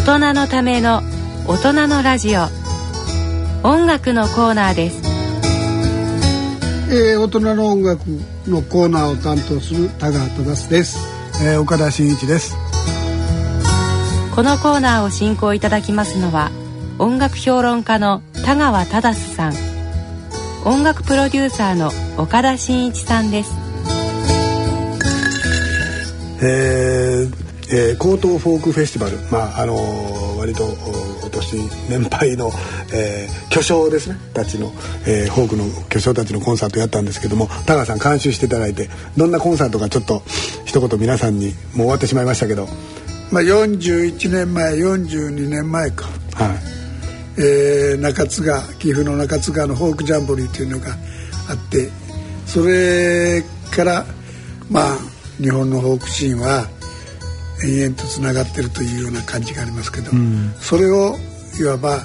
大人のための大人のラジオ。音楽のコーナーです。えー、大人の音楽のコーナーを担当する田川忠です、えー、岡田真一です。このコーナーを進行いただきますのは音楽評論家の田川忠さん。音楽プロデューサーの岡田真一さんです。えーえー、高等フォークフェスティバル、まああのー、割とお年年配の、えー、巨匠ですね。たちの、えー、フォークの巨匠たちのコンサートやったんですけども田川さん監修していただいてどんなコンサートかちょっと一言皆さんにもう終わってしまいましたけど、まあ、41年前42年前か、はい。えー、中津川岐阜の中津川のフォークジャンボリーというのがあってそれからまあ日本のフォークシーンは延々とつながってるというような感じがありますけど、うん、それをいわば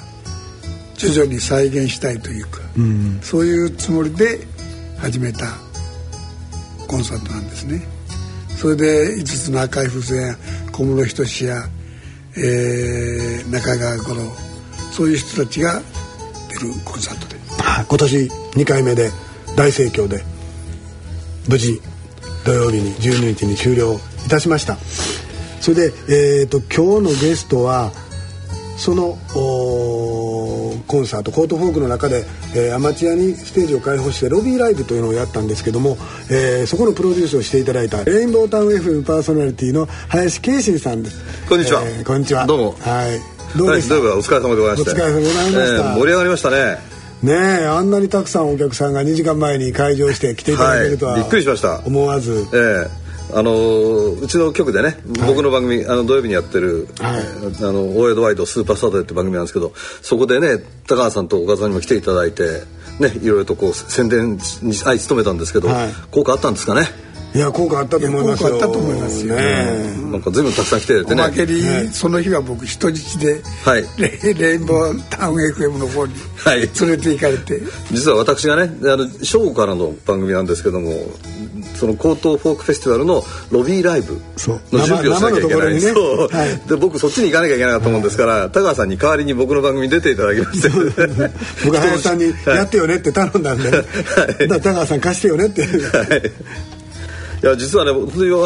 徐々に再現したいというか、うん、そういうつもりで始めたコンサートなんですね。それで5つの赤い風船や小室仁や、えー、中川五郎そういう人たちが出るコンサートで。今年2回目で大盛況で無事土曜日に12日に終了いたしましたそれで、えーと、今日のゲストはそのコンサートコートフォークの中で、えー、アマチュアにステージを開放してロビーライブというのをやったんですけども、えー、そこのプロデュースをしていただいたレインボータウン FM パーソナリティの林圭信さんです。こんにちは、えー、こんにちは。どうも。はい。どうでした、はい、お疲れ様でございました。お疲れ様でございました、えー、盛り上がりましたね。ねえあんなにたくさんお客さんが2時間前に開場して来ていただけるとは、はい、びっくりしました。思わず。ええあのうちの局でね、僕の番組あの土曜日にやってる「はい、あのオーエドワイドスーパーサタデー」って番組なんですけどそこでね高橋さんと岡田さんにも来ていただいてねいろいろとこう宣伝に相努めたんですけど、はい、効果あったんですかね？いや効果あったと思います効果あったと思いますよ、ね、なんか随分たくさん来ててね。おまけに、その日は僕人質で、はい、レレインボータウン FM の方に連れて行かれて、実は私がねあの正午からの番組なんですけどもその高等フォークフェスティバルのロビーライブの準備をしなきゃいけない、ね、そう、はい、で僕そっちに行かなきゃいけなかったもんですから、はい、田川さんに代わりに僕の番組に出ていただきまして。僕林さんに「やってよね」って頼んだんで、はい、田川さん貸してよねって。はいいや実はねあ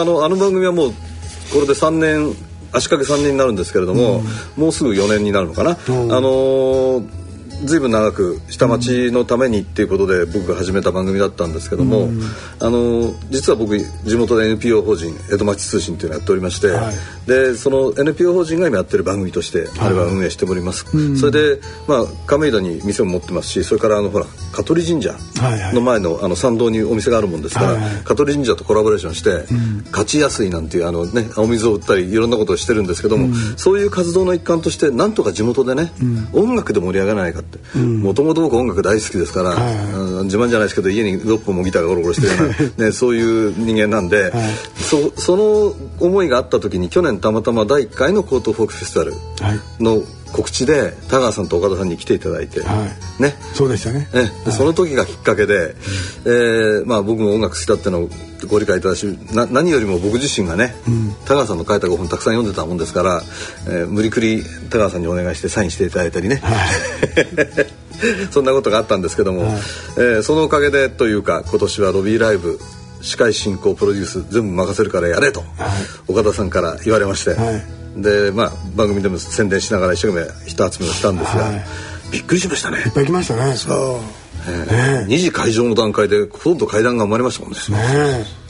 のあの番組はもうこれで3年足掛け3年になるんですけれども、うん、もうすぐ4年になるのかな、うん、あのーずいぶん長く下町のためにっていうことで僕が始めた番組だったんですけども、うん、あの実は僕地元で NPO 法人江戸町通信っていうのをやっておりまして、はい、でその NPO 法人が今やってる番組としてあれは運営しております、はい、それで、まあ、亀戸に店も持ってますしそれからあのほら香取神社の前のあの参道にお店があるもんですから、はいはい、香取神社とコラボレーションして、うん、勝ちやすいなんていうあの、ね、お水を売ったりいろんなことをしてるんですけども、うん、そういう活動の一環としてなんとか地元でね、音楽で盛り上がらないかってもともと僕音楽大好きですから、はい、自慢じゃないですけど家に6本もギターがゴロゴロしてるような、ね、そういう人間なんで、はい、そその思いがあった時に去年たまたま第1回のコートフォークフェスティバルの告知で田川さんと岡田さんに来ていただいて、はい、ね。そうでしたね。ね、はい、その時がきっかけで、うん、えー、まあ、僕も音楽好きだってのをご理解いただしな何よりも僕自身がね、うん、田川さんの書いた5本たくさん読んでたもんですから、えー、無理くり田川さんにお願いしてサインしていただいたりね、はい。そんなことがあったんですけども、はい、えー、そのおかげでというか今年はロビーライブ司会進行プロデュース全部任せるからやれと、はい、岡田さんから言われまして、はい、でまあ番組でも宣伝しながら一生懸命人集めをしたんですが、びっくりしましたね。いっぱい来ましたね。そう、えー、ね、2時会場の段階でほとんど階段が生まれましたもんね。ね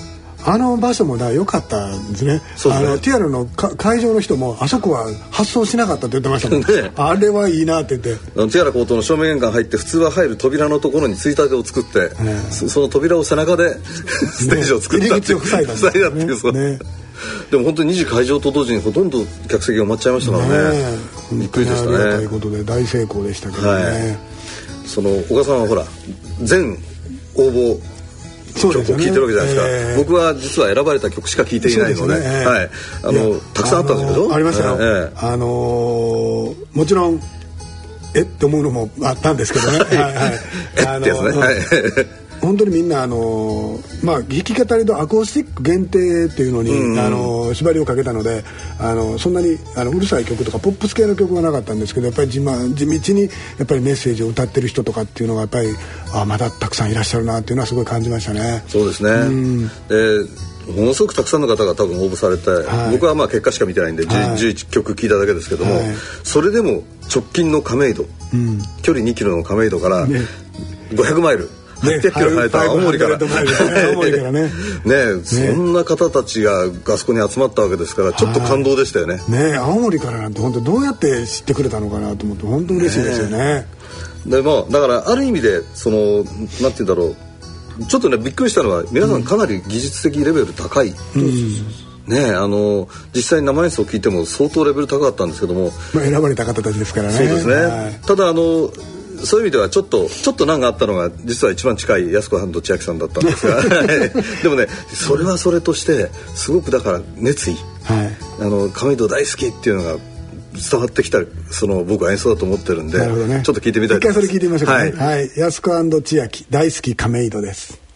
あの場所もだ良かったんですね。すね。あのティアルの会場の人もあそこは発送しなかったって言ってましたもん。ね、あれはいいなって言って。ティアラ高等の正面玄関入って普通は入る扉のところについたてを作って、ね、その扉を背中でステージを作ったっていう。ね、塞いだんです、ね、っていうね。でも本当に2時会場と同時にほとんど客席が埋まっちゃいましたからね。びっくりでしたね。ということで大成功でしたけどね。はい、その小川さんはほら全応募曲を聴いてるわけじゃないですか、えー、僕は実は選ばれた曲しか聴いていないので、ねえー、はい。あのたくさんあったんですけど。ありましたよ、えー、あのー、もちろんえって思うのもあったんですけどね。はい。はい えってやつね。はい本当にみんなあのまあ弾き語りとアコースティック限定っていうのに、うんうん、あの縛りをかけたのであのそんなにあのうるさい曲とかポップス系の曲がなかったんですけどやっぱり地,、ま、地道にやっぱりメッセージを歌ってる人とかっていうのがやっぱりあまだたくさんいらっしゃるなっていうのはすごい感じましたね。そうですね、うん、でものすごくたくさんの方が多分応募されて、はい、僕はまあ結果しか見てないんで、はい、11曲聴いただけですけども、はい、それでも直近の亀戸、うん、距離2キロの亀戸から、500マイル。800キロ離れた青森から。青森からね。ねそんな方たちがあそこに集まったわけですから、ちょっと感動でしたよね。ね青森からなんて本当どうやって知ってくれたのかなと思って、本当嬉しいですよね。でもだからある意味でそのなんて言うんだろう。ちょっとねびっくりしたのは皆さんかなり技術的レベル高い、ねあの実際に生演奏を聞いても相当レベル高かったんですけども、まあ、選ばれた方たちですからね。そうですね、はい、ただあのそういう意味ではちょっとちょっと難があったのが実は一番近い安子さんと千秋さんだったんですが。でもねそれはそれとしてすごくだから熱意、はい、あの亀戸大好きっていうのが伝わってきたその僕は演奏だと思ってるんで、ね、ちょっと聞いてみたい一回それ聞いてみましょうか、ね、はい、はい、安子千秋大好き亀戸です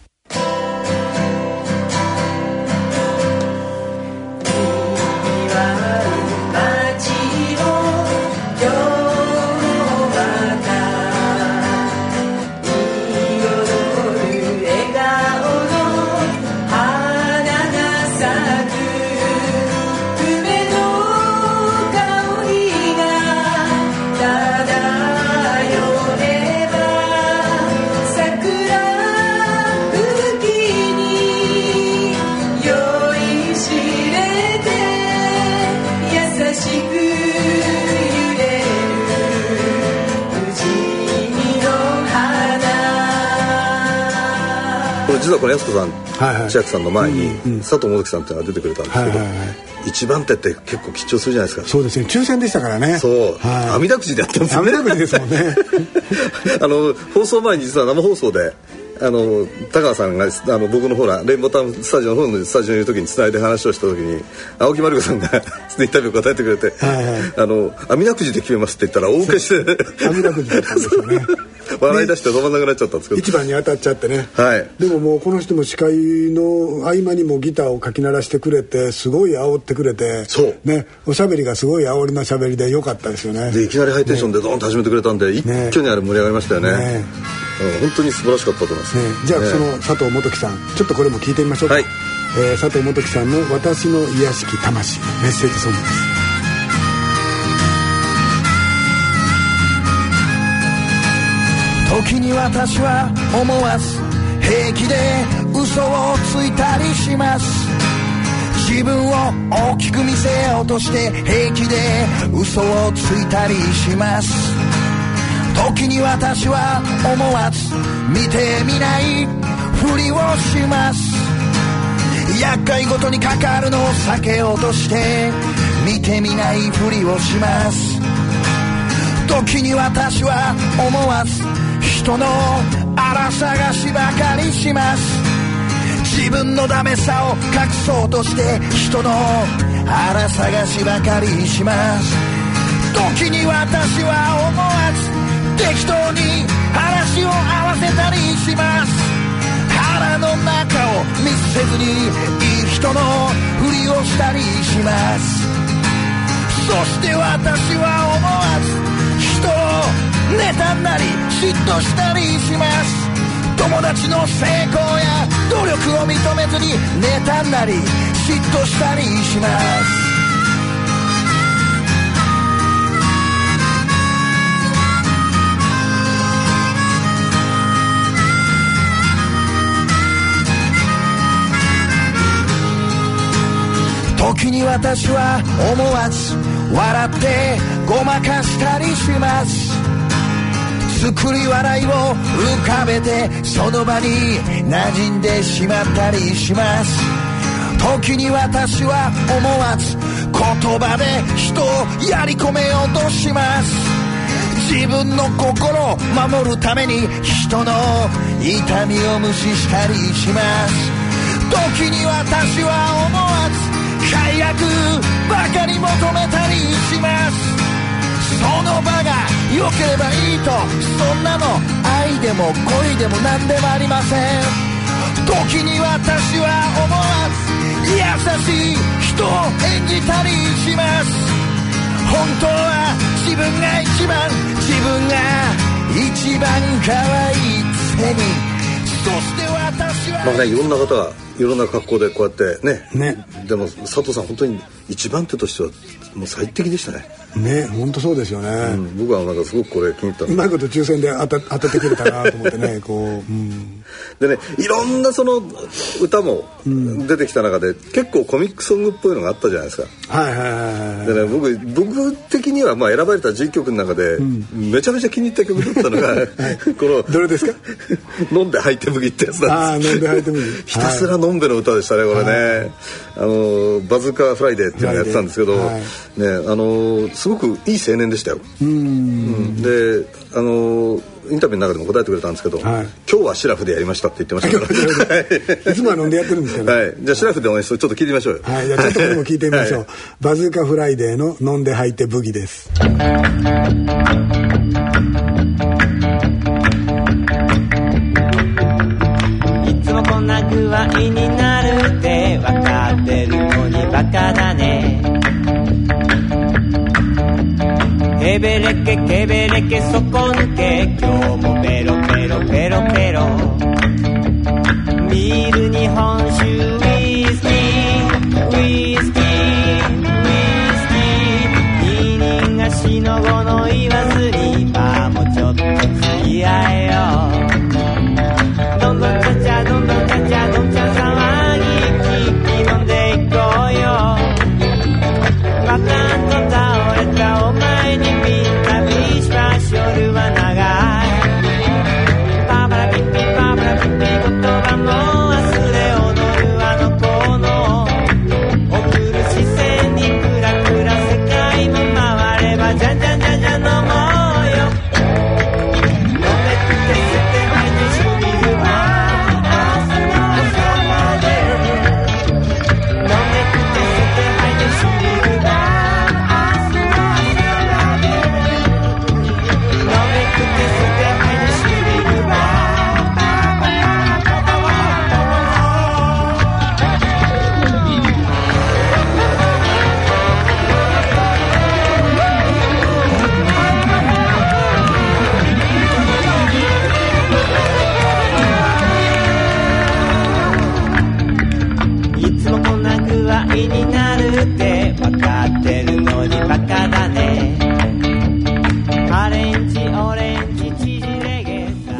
実はこの安子さん、はいはい、千秋さんの前に、うんうん、佐藤元樹さんっていうのが出てくれたんですけど、はいはいはい、一番手って結構緊張するじゃないですか。そうですね。抽選でしたからね。そう、はい、網だくじでやったんですよね。網だくじですもんね。あの放送前に実は生放送であの高川さんがあの僕のほらレインボータウンスタジオの方のスタジオにいる時につないで話をした時に青木まりこさんが インタビュー答えてくれて「はいはい、あの網だくじで決めます」って言ったら大受けして。網だくじだったんですよね 笑い出して止まんなくなっちゃったんですけど、一番に当たっちゃってね、はい、でももうこの人も司会の合間にもギターをかき鳴らしてくれてすごい煽ってくれてそう。ねおしゃべりがすごい煽りのしゃべりでよかったですよね。でいきなりハイテンションでドーンと始めてくれたんで、ね、一挙にあれ盛り上がりましたよね。ね。本当に素晴らしかったと思います、ね、じゃあ、その佐藤元樹さんちょっとこれも聞いてみましょうか、はい、えー、佐藤元樹さんの「私の癒しき魂」メッセージソングです時に私は思わず平気で嘘をついたりします。自分を大きく見せようとして平気で嘘をついたりします。時に私は思わず見てみないふりをします。厄介ごとにかかるのを避けようとして見てみないふりをします。時に私は思わず人の荒探しばかりします。自分のダメさを隠そうとして人の荒探しばかりします。時に私は思わず適当に話を合わせたりします。腹の中を見せずにいい人のふりをしたりします。そして私は思わず人を妬んだり嫉妬したりします。友達の成功や努力を認めずに妬んだり嫉妬したりします。時に私は思わず笑ってごまかしたりします。作り笑いを浮かべてその場に馴染んでしまったりします。時に私は思わず言葉で人をやり込めようとします。自分の心を守るために人の痛みを無視したりします。時に私は思わず快楽ばかり求めたりします。その場が良ければいいとそんなの愛でも恋でも何でもありません。時に私は思わず優しい人を演じたりします。本当は自分が一番自分が一番可愛いくせに。そして私はまあねいろんな方がいろんな格好でこうやってね。ね。でも佐藤さん本当に一番手としてはもう最適でしたね、ね本当そうですよね、うん、僕はなんかすごくこれ気に入ったうまいこと抽選で当た当ててくれたなと思ってね こう、うん、でねいろんなその歌も出てきた中で、結構コミックソングっぽいのがあったじゃないですか。はいはいはいはいでね僕僕的にはまあ選ばれた10曲の中で、めちゃめちゃ気に入った曲だったのが、このどれですか？飲んで吐いて麦ってやつああなんです。飲んで吐いてもいいひたすらのんべの歌でしたねこれね、あのバズーカフライデーっていうのをやってたんですけど、はい。ねあのすごくいい青年でしたよ。うん。であのインタビューの中でも答えてくれたんですけど、はい。今日はシラフでやりましたって言ってましたから。い。つもは飲んでやってるんですけど、はい、じゃあシラフでお願いしますちょっと聞いてみましょうよ。はい、じゃあちょっとこれも聞いてみましょう。はい。バズーカフライデーの飲んで吐いてブギです。ヘベレケケベレケそこ抜け今日も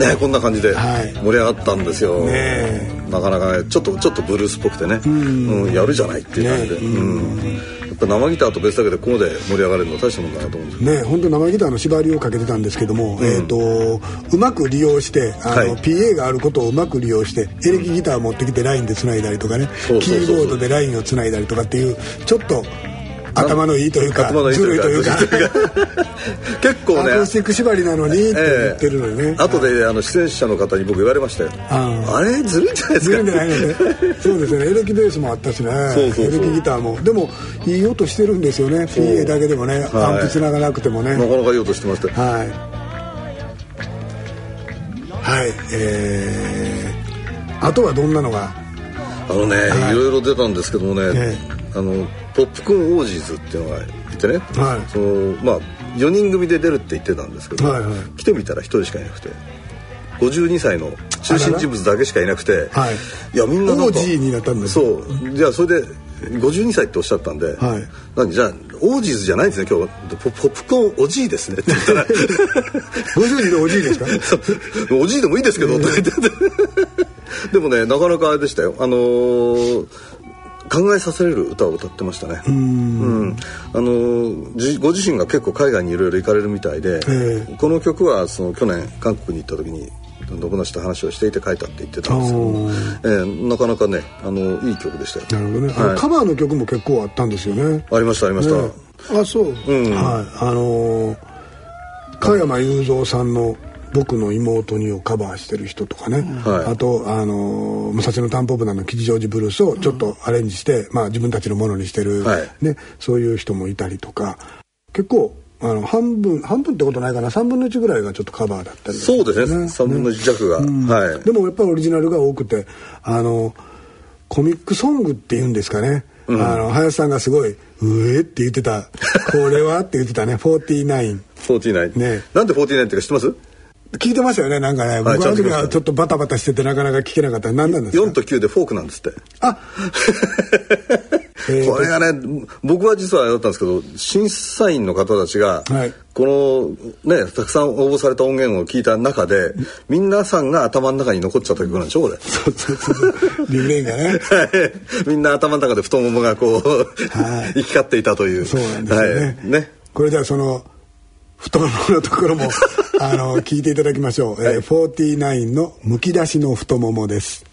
ね、こんな感じではい。盛り上がったんですよ、ねなかなかねちょっとちょっとブルースっぽくてね、うん。やるじゃないっていう感じで、ねうん。やっぱ生ギターとベースだけでここで盛り上がれるのは大したもんだなと思うんですよ。ね、本当生ギターの縛りをかけてたんですけども、えっ、とうまく利用してあの、はい。PA があることをうまく利用してエレキギター持ってきてラインで繋いだりとかねそうそうそうそう。キーボードでラインを繋いだりとかっていうちょっと頭のいいというか頭のいいずるいというか。結構ね。アコースティック縛りなのにって言ってるのにね、後であの出演者の方に僕言われましたよ。ああ。れずるいんじゃないですか。ずるいんじゃないのね。そうですよね。エレキベースもあったしね。そうそうそう。エレキギターも。でもいい音してるんですよね。PA だけでもね、はい。アンプつながなくてもね。なかなかいい音してましたよはい。はい、えー、あとはどんなのが？あのね、はい。いろいろ出たんですけどもね、え。あのポップコーンオージーズっていうのがいてね、はい。そのまあ4人組で出るって言ってたんですけど、はいはい。来てみたら1人しかいなくて。52歳の中心人物だけしかいなくて、はい。いやみんななんかオージーになったんですそう。じゃあそれで52歳っておっしゃったんで、はい。なんでじゃあオージーズじゃないんですね今日ポポップコーンおじいですねって言ったら。50人でおじいですか？おじいでもいいですけど、とか言って。でもねなかなかあれでしたよ。あのー考えさせられる歌を歌ってましたね。うん。あのご自身が結構海外にいろいろ行かれるみたいで、ええ。この曲はその去年韓国に行った時に友達と話をしていて書いたって言ってたんですけども、えーなかなかねあのいい曲でしたよ。なるほどね、はい。カバーの曲も結構あったんですよね。ありましたありました、ね。あ、そう。ん。はい、あのー加山雄三さんの。僕の妹に」をカバーしてる人とかね、はい、あとあの武蔵野タンポポなの吉祥寺ブルースをちょっとアレンジして、うん、まあ、自分たちのものにしてる、はい、ね、そういう人もいたりとか。結構あの半分半分ってことないかな。3分の1ぐらいがちょっとカバーだったり、ね、そうですね。3分の1弱が、ねうん。はい、でもやっぱりオリジナルが多くてあのコミックソングっていうんですかね、うん、あの林さんがすごい「うえ」って言ってた「これは?」って言ってたね「49」49ね。なんで49って言うか知ってます？聞いてましたよねなんかね。僕の時はちょっとバタバタしててなかなか聞けなかった。何なんですか？4と9でフォークなんですって。あ！これがね僕は実はだったんですけど審査員の方たちが、はい、このねたくさん応募された音源を聞いた中で皆さんが頭の中に残っちゃった曲なんでしょこれ。そうそうそうリブレインがね、はい、みんな頭の中で太ももがこう、はい、行き交っていたという。そうなんですね,、はい、ね。これじゃあその太もものところも あの聞いていただきましょう、はい。えー、49の「むき出しの太もも」です。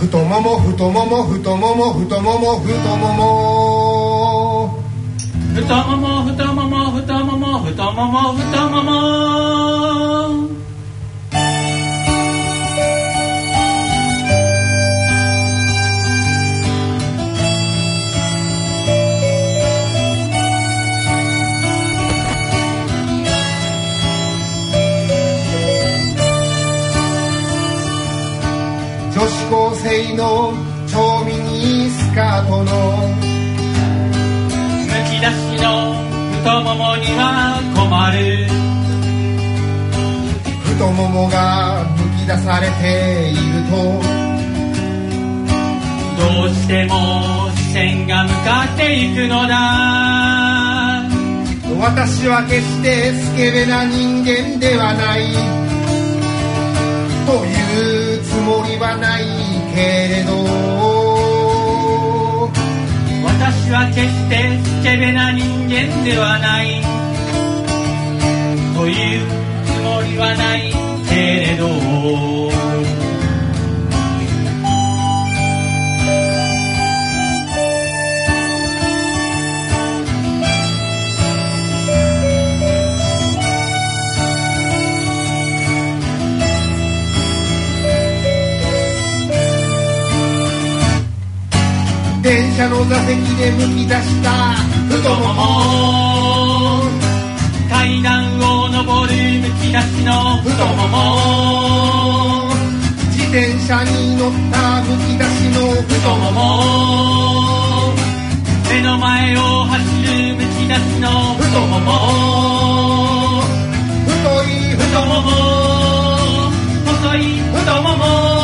太もも、太もも太もも太もも太もも太もも太もも。太もも太もも太もも太もも太もも。性の超ミニスカートの。むき出しの太ももには困る。太ももがむき出されていると。どうしても視線が向かっていくのだ。私は決してスケベな人間ではない。というつもりはない。けれど。私は決してスケベな人間ではない。というつもりはないけれど。車の座席でむき出した太もも階段を上るむき出しの太もも自転車に乗ったむき出しの太もも目の前を走るむき出しの太もも太い太もも細い太もも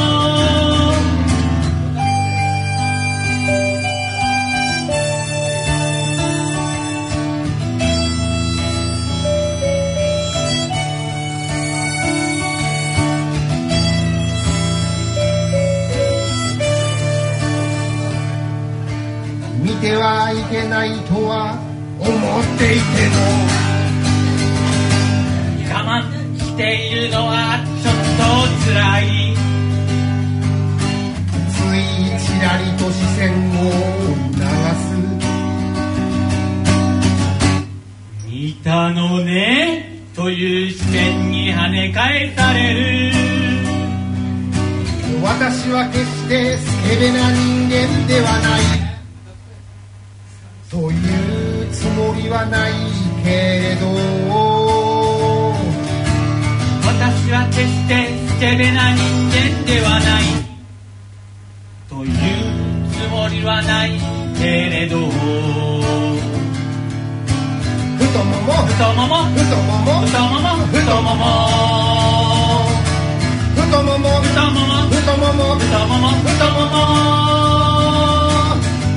りはないけれど私は決してスケベな人間ではないというつもりはないけれど。太もも太もも太もも。太もも。太もも。太もも。太もも。太もも。太もも。太もも。太もも。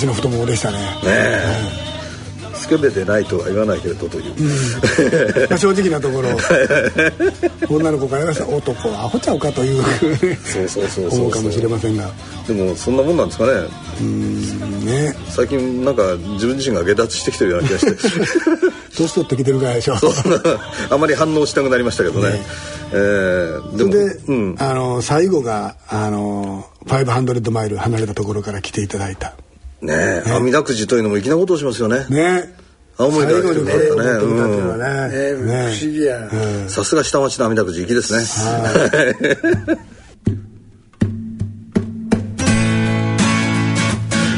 えー、むき出しの太ももでしたね。ねえ。スケベでないとは言わないけれどという、まあ正直なところ女の子から言わせ男はアホちゃうかというそうそうそうそう思うかもしれませんが。でもそんなもんなんですかね。うんね。最近なんか自分自身が下脱してきてるような気がして。年取ってきてるからでしょ。そう。あまり反応しなくなりましたけどね。ね。えー、そでもれで、うん、あの最後があの500マイル離れたところから来ていただいたねえ、網だくじというのも粋なことをしますよね。ね。青森から来て最後にこれを持ったっていうのね。はね,、えーね不思議や、さすが下町の網だくじ粋ですね。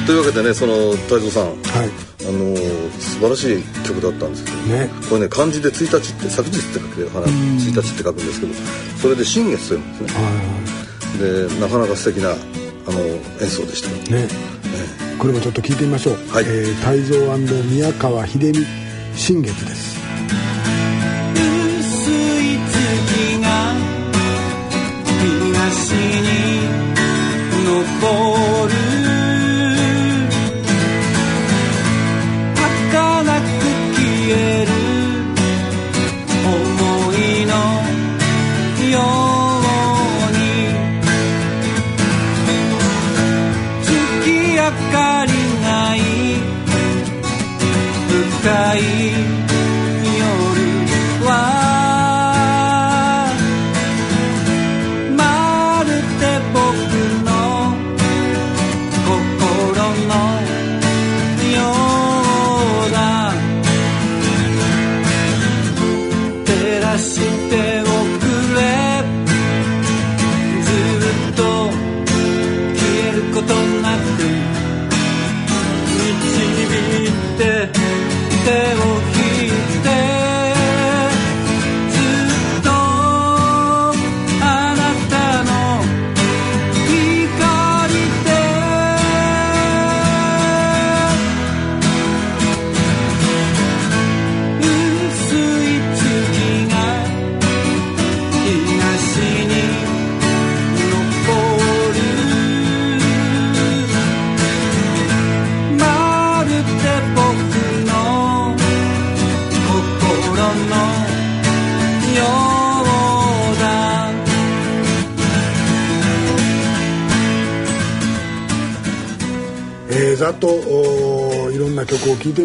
というわけでねその太蔵さん、はい。あの素晴らしい曲だったんですけど、ね。これね漢字で1日って昨日って書くけど花1日って書くんですけどそれで新月というんですね。はでなかなか素敵なあの演奏でした。よいねこれもちょっと聞いてみましょう、はい。えー、泰造宮川秀美新月です。薄い月が東に昇る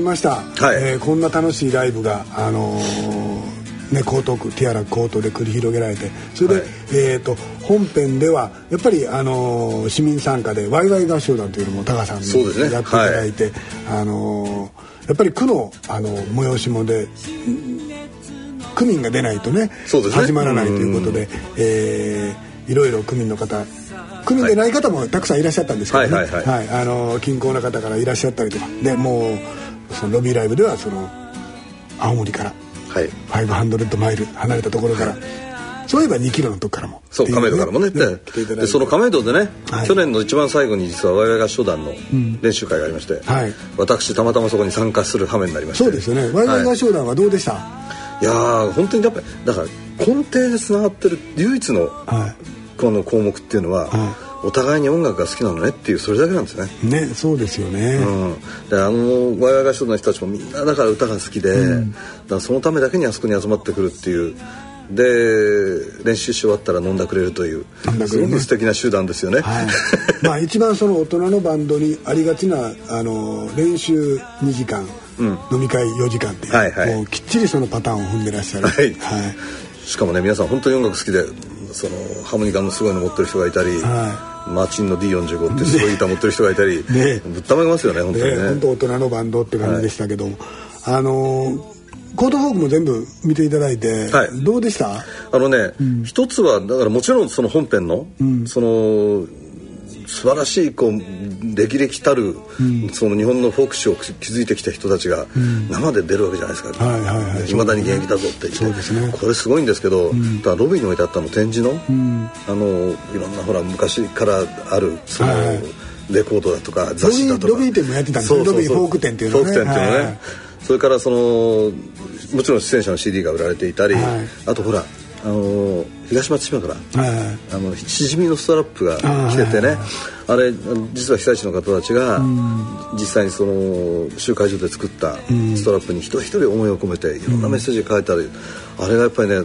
ました、はい。えーこんな楽しいライブが、あのーね、江東区ティアラコートで繰り広げられて。それで、はい。えー、と本編ではやっぱり、あのー市民参加でワイワイ合唱団というのもタカさんにやっていただいて、あのーやっぱり区の、あの催しもで区民が出ないとねね。始まらないということで、えーいろいろ区民の方区民でない方もたくさんいらっしゃったんですけどね、はい。はい。はい。あの近郊の方からいらっしゃったりとか。でもうそのロビーライブではその青森からはい。500マイル離れたところから、そういえば2キロのとこからもそう亀戸からもね。ねでその亀戸でね、はい。去年の一番最後に実は我々合唱団の練習会がありまして、はい。私たまたまそこに参加する羽目になりまして。そうですよね。ワイワイ合唱団はどうでした、いやー本当にやっぱりだから根底でつながってる唯一のはい。この項目っていうのは、はお互いに音楽が好きなのねっていうそれだけなんですね。ねそうですよね、うん、であの我々合唱団の人たちもみんなだから歌が好きで、だからそのためだけにあそこに集まってくるっていう。で練習し終わったら飲んだくれるというねすごく素敵な集団ですよね。はい、まあ一番その大人のバンドにありがちなあの練習2時間、飲み会4時間っていう、はいはい。もうきっちりそのパターンを踏んでらっしゃる、はい。しかもね皆さん本当に音楽好きでそのハーモニカのすごいの持ってる人がいたり、はマーチンの D45 ってすごいギター持ってる人がいたり、ね。ぶったまげますよね本当にね。ね本当大人のバンドって感じでしたけども、あのコートフォークも全部見ていただいて、はい。どうでした？あのね、一つはだからもちろんその本編の、その素晴らしいこう歴々たる、その日本のフォーク史を築いてきた人たちが生で出るわけじゃないですか。はいはいはい。だに現役だぞって。言ってね。これすごいんですけど、だからロビーに置いてあったの展示の、あのいろんなほら昔からあるその、はいレコードだとか雑誌だとか。ロビー店もやってたんですよロビーフォーク店っていうのね。フォーク店っていうのね、はいそれからそのもちろん出演者の CD が売られていたり、はい。あとほらあの東松島から、はい。あのしじみのストラップが来ててね。あれ実は被災地の方たちが実際にその集会所で作ったストラップに一人一人思いを込めていろんなメッセージが書いてある。あれがやっぱりね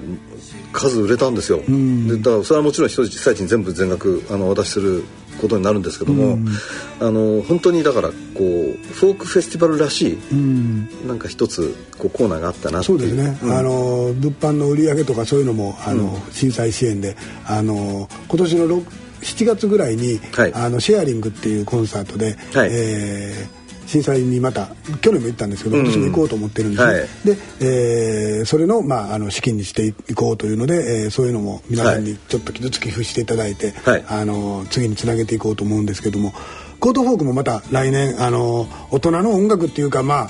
数売れたんですよ、でだからそれはもちろん被災地に全部全額あのお渡しすることになるんですけども、あの本当にだからこうフォークフェスティバルらしい、なんか一つこうコーナーがあったなそうですね、うん。あの物販の売り上げとかそういうのもあの、震災支援であの今年の6 7月ぐらいに、はい。あのシェアリングっていうコンサートで、はい。えー震災にまた去年も行ったんですけど今年も行こうと思ってるんですね、はい。で、えーそれの,、まあ、あの資金にしていこうというので、えーそういうのも皆さんにちょっとずつ寄付していただいて、はい。あの次につなげていこうと思うんですけどもコートフォークもまた来年あの大人の音楽っていうかまあ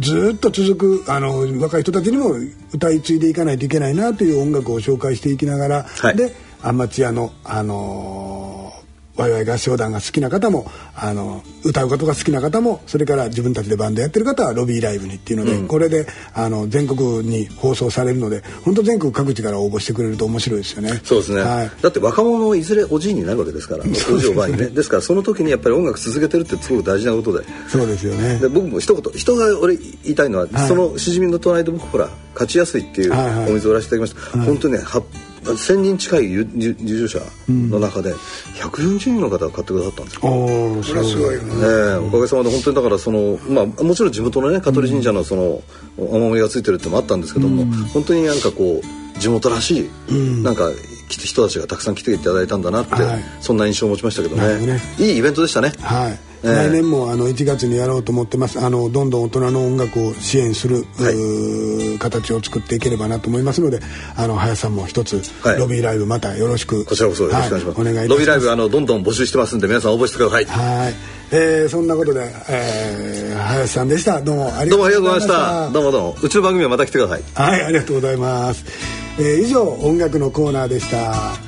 ずーっと続くあの若い人たちにも歌い継いでいかないといけないなという音楽を紹介していきながら、はい。でアマチュアの、あのーワイワイ合唱団が好きな方もあの歌うことが好きな方もそれから自分たちでバンドやってる方はロビーライブにっていうので、これであの全国に放送されるので本当全国各地から応募してくれると面白いですよね。そうですね、はい。だって若者いずれおじいになるわけですから おじいおばあにね。ですからその時にやっぱり音楽続けてるってすごく大事なことで。そうですよね。で僕も一言人が俺言いたいのは、はい。そのしじみの隣で僕ほら勝ちやすいっていうはいはい。お水を売らせていただきました、本当にねは1000人近い入場者の中で140人の方が買ってくださったんですよ、おーそれはすごいよね。ええおかげさまで本当にだからそのまあもちろん地元のね香取神社のそのお守りがついてるってのもあったんですけども、本当になんかこう地元らしい、なんかきっと人たちがたくさん来ていただいたんだなって、はい。そんな印象を持ちましたけどね。ね。いいイベントでしたね。はい、ええ来年もあの1月にやろうと思ってます。あのどんどん大人の音楽を支援する、はい。形を作っていければなと思いますのであの林さんも一つ、はい。ロビーライブまたよろしくこちらこそよろしくお願いします、はいいたします。ロビーライブあのどんどん募集してますんで皆さん応募してください。はい、えーそんなことで、えー林さんでした。どうもありがとうございました。どうもどうもうちの番組はまた来てください。はいありがとうございます、えー以上音楽のコーナーでした